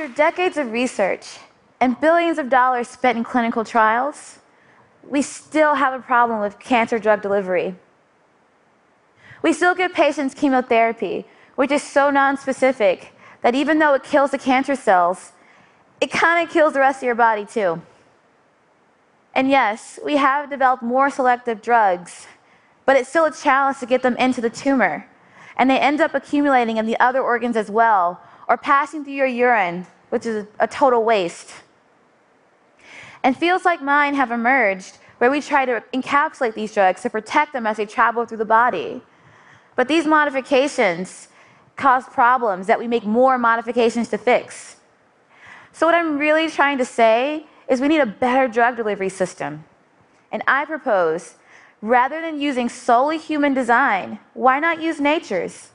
After decades of research and billions of dollars spent in clinical trials, we still have a problem with cancer drug delivery. We still give patients chemotherapy, which is so nonspecific that even though it kills the cancer cells, it kind of kills the rest of your body too. And yes, we have developed more selective drugs, but it's still a challenge to get them into the tumor. And they end up accumulating in the other organs as well, or passing through your urine, which is a total waste. And fields like mine have emerged where we try to encapsulate these drugs to protect them as they travel through the body. But these modifications cause problems that we make more modifications to fix. So, what I'm really trying to say is we need a better drug delivery system. And I propose, rather than using solely human design, why not use nature's?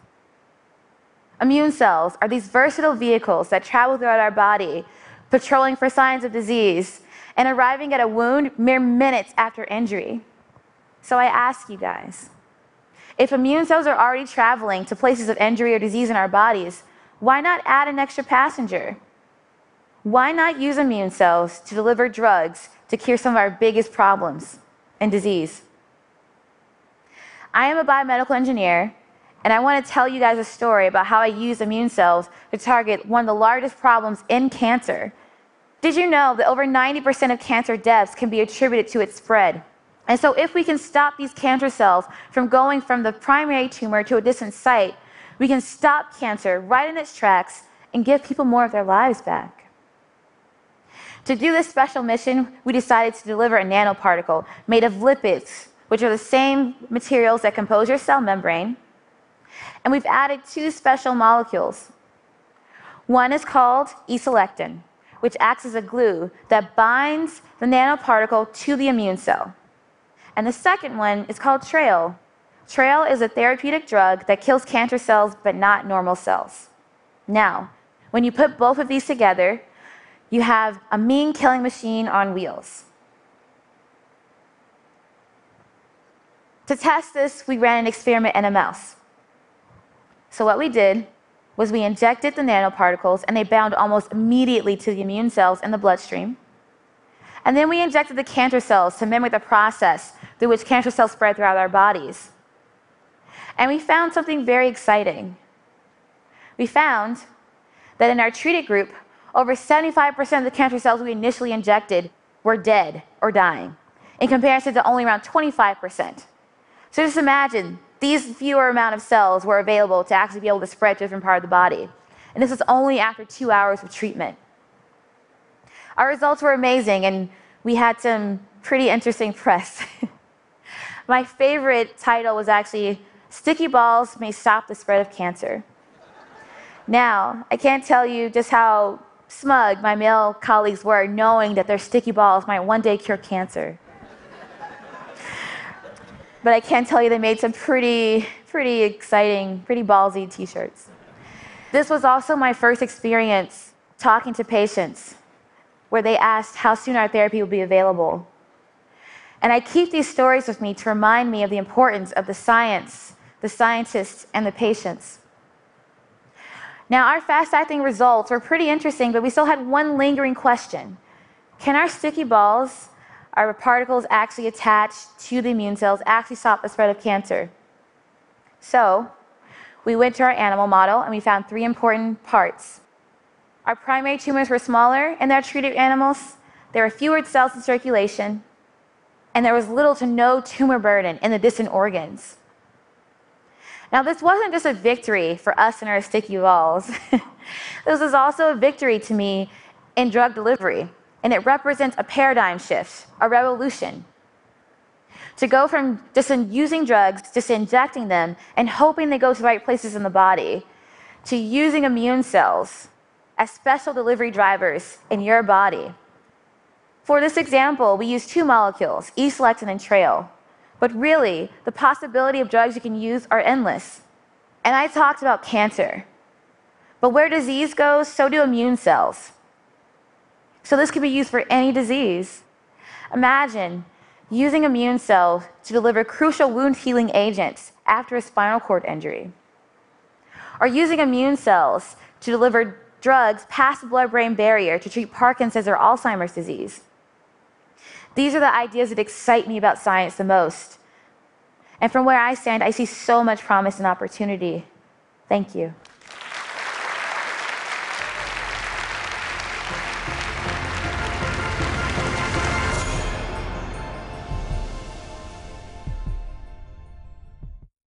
Immune cells are these versatile vehicles that travel throughout our body, patrolling for signs of disease and arriving at a wound mere minutes after injury. So I ask you guys if immune cells are already traveling to places of injury or disease in our bodies, why not add an extra passenger? Why not use immune cells to deliver drugs to cure some of our biggest problems and disease? I am a biomedical engineer, and I want to tell you guys a story about how I use immune cells to target one of the largest problems in cancer. Did you know that over 90% of cancer deaths can be attributed to its spread? And so, if we can stop these cancer cells from going from the primary tumor to a distant site, we can stop cancer right in its tracks and give people more of their lives back. To do this special mission, we decided to deliver a nanoparticle made of lipids, which are the same materials that compose your cell membrane. And we've added two special molecules. One is called E selectin, which acts as a glue that binds the nanoparticle to the immune cell. And the second one is called TRAIL. TRAIL is a therapeutic drug that kills cancer cells but not normal cells. Now, when you put both of these together, you have a mean killing machine on wheels. To test this, we ran an experiment in a mouse. So, what we did was we injected the nanoparticles and they bound almost immediately to the immune cells in the bloodstream. And then we injected the cancer cells to mimic the process through which cancer cells spread throughout our bodies. And we found something very exciting. We found that in our treated group, over 75% of the cancer cells we initially injected were dead or dying, in comparison to only around 25%. So just imagine these fewer amount of cells were available to actually be able to spread to different part of the body. And this was only after two hours of treatment. Our results were amazing, and we had some pretty interesting press. My favorite title was actually Sticky Balls May Stop the Spread of Cancer. Now, I can't tell you just how smug my male colleagues were, knowing that their sticky balls might one day cure cancer. But I can tell you they made some pretty, pretty exciting, pretty ballsy t shirts. This was also my first experience talking to patients where they asked how soon our therapy would be available. And I keep these stories with me to remind me of the importance of the science, the scientists, and the patients. Now, our fast acting results were pretty interesting, but we still had one lingering question Can our sticky balls, our particles actually attached to the immune cells, actually stop the spread of cancer? So, we went to our animal model and we found three important parts. Our primary tumors were smaller in our treated animals, there were fewer cells in circulation, and there was little to no tumor burden in the distant organs. Now, this wasn't just a victory for us and our sticky balls. this was also a victory to me in drug delivery, and it represents a paradigm shift, a revolution. To go from just using drugs, just injecting them, and hoping they go to the right places in the body, to using immune cells as special delivery drivers in your body. For this example, we use two molecules, E-selectin and TRAIL. But really, the possibility of drugs you can use are endless. And I talked about cancer. But where disease goes, so do immune cells. So this could be used for any disease. Imagine using immune cells to deliver crucial wound healing agents after a spinal cord injury. Or using immune cells to deliver drugs past the blood brain barrier to treat Parkinson's or Alzheimer's disease. These are the ideas that excite me about science the most. And from where I stand, I see so much promise and opportunity. Thank you.